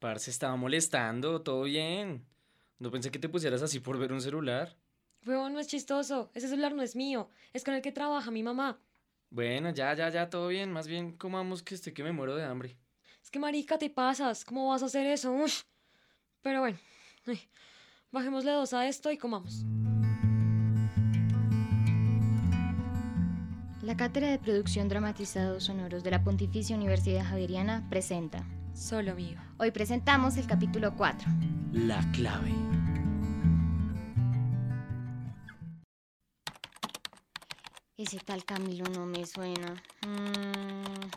Parce, estaba molestando, todo bien. No pensé que te pusieras así por ver un celular. Huevón, no es chistoso. Ese celular no es mío. Es con el que trabaja mi mamá. Bueno, ya, ya, ya, todo bien. Más bien comamos que estoy que me muero de hambre. Es que marica, te pasas. ¿Cómo vas a hacer eso? Uf. Pero bueno, ay, bajémosle dos a esto y comamos. La Cátedra de Producción Dramatizados Sonoros de la Pontificia Universidad Javeriana presenta. Solo mío. Hoy presentamos el capítulo 4. La clave. Ese tal Camilo no me suena. Mm,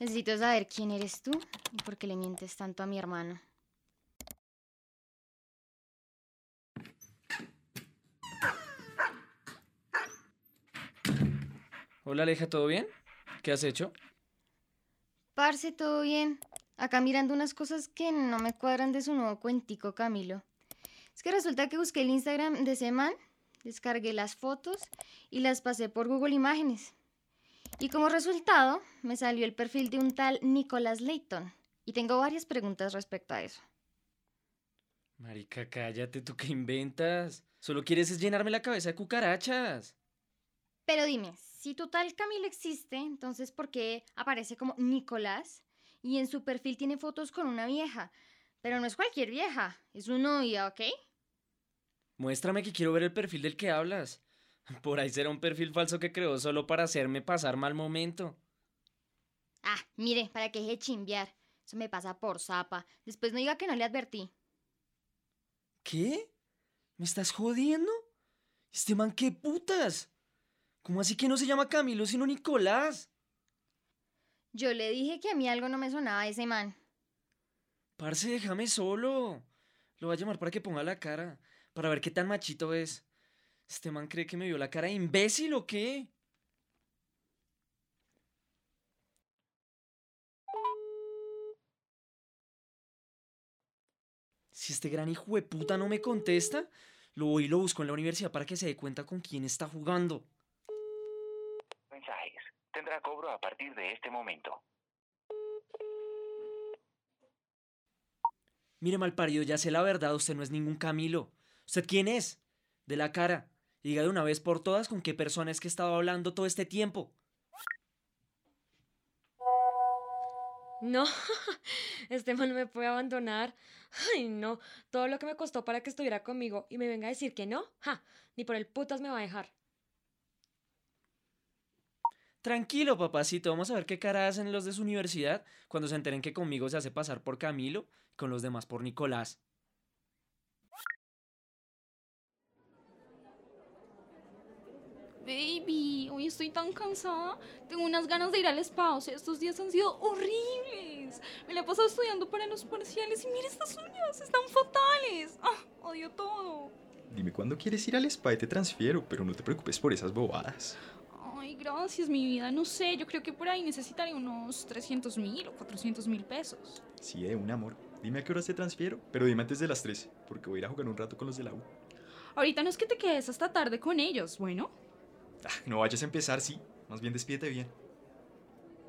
necesito saber quién eres tú y por qué le mientes tanto a mi hermano. Hola, Aleja, ¿todo bien? ¿Qué has hecho? Parce, todo bien. Acá mirando unas cosas que no me cuadran de su nuevo cuentico, Camilo. Es que resulta que busqué el Instagram de ese man, descargué las fotos y las pasé por Google Imágenes. Y como resultado, me salió el perfil de un tal Nicholas Layton. Y tengo varias preguntas respecto a eso. Marica, cállate, ¿tú qué inventas? Solo quieres es llenarme la cabeza de cucarachas. Pero dime, si tu tal Camilo existe, entonces ¿por qué aparece como Nicolás? Y en su perfil tiene fotos con una vieja. Pero no es cualquier vieja, es su novia, ¿ok? Muéstrame que quiero ver el perfil del que hablas. Por ahí será un perfil falso que creó solo para hacerme pasar mal momento. Ah, mire, para que deje de chimbear. Eso me pasa por zapa. Después no diga que no le advertí. ¿Qué? ¿Me estás jodiendo? ¿Este man qué putas? ¿Cómo así que no se llama Camilo sino Nicolás? Yo le dije que a mí algo no me sonaba ese man. Parce, déjame solo. Lo voy a llamar para que ponga la cara, para ver qué tan machito es. ¿Este man cree que me vio la cara de imbécil o qué? Si este gran hijo de puta no me contesta, lo voy y lo busco en la universidad para que se dé cuenta con quién está jugando. Tendrá cobro a partir de este momento. Mire, malparido, ya sé la verdad, usted no es ningún Camilo. ¿Usted quién es? De la cara. Y diga de una vez por todas con qué persona es que he estado hablando todo este tiempo. No, este man no me puede abandonar. Ay, no, todo lo que me costó para que estuviera conmigo y me venga a decir que no, ja, ni por el putas me va a dejar. Tranquilo, papacito, vamos a ver qué cara hacen los de su universidad cuando se enteren que conmigo se hace pasar por Camilo y con los demás por Nicolás. Baby, hoy estoy tan cansada. Tengo unas ganas de ir al spa. O sea, estos días han sido horribles. Me la he pasado estudiando para los parciales y mira estas uñas, están fatales. Ah, odio todo. Dime cuándo quieres ir al spa y te transfiero, pero no te preocupes por esas bobadas. Gracias, mi vida. No sé, yo creo que por ahí necesitaré unos 300 mil o 400 mil pesos. Sí, de un amor. Dime a qué horas te transfiero, pero dime antes de las 3, porque voy a ir a jugar un rato con los de la U. Ahorita no es que te quedes hasta tarde con ellos, bueno. Ah, no vayas a empezar, sí. Más bien despídete bien.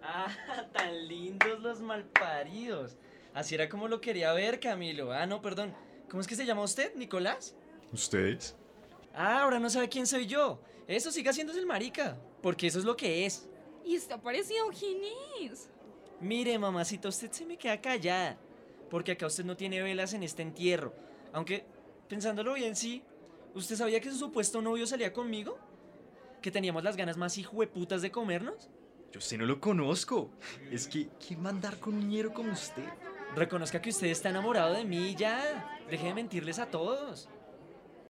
Ah, tan lindos los malparidos. Así era como lo quería ver, Camilo. Ah, no, perdón. ¿Cómo es que se llama usted, Nicolás? ¿Ustedes? Ah, ahora no sabe quién soy yo. Eso siga haciéndose el marica, porque eso es lo que es. ¿Y está parecido quién es? Mire, mamacita, usted se me queda callada, porque acá usted no tiene velas en este entierro. Aunque, pensándolo bien, sí. ¿Usted sabía que su supuesto novio salía conmigo? ¿Que teníamos las ganas más hijueputas de comernos? Yo sé, no lo conozco. Es que, ¿quién va a andar con un ñero como usted? Reconozca que usted está enamorado de mí ya. Deje de mentirles a todos.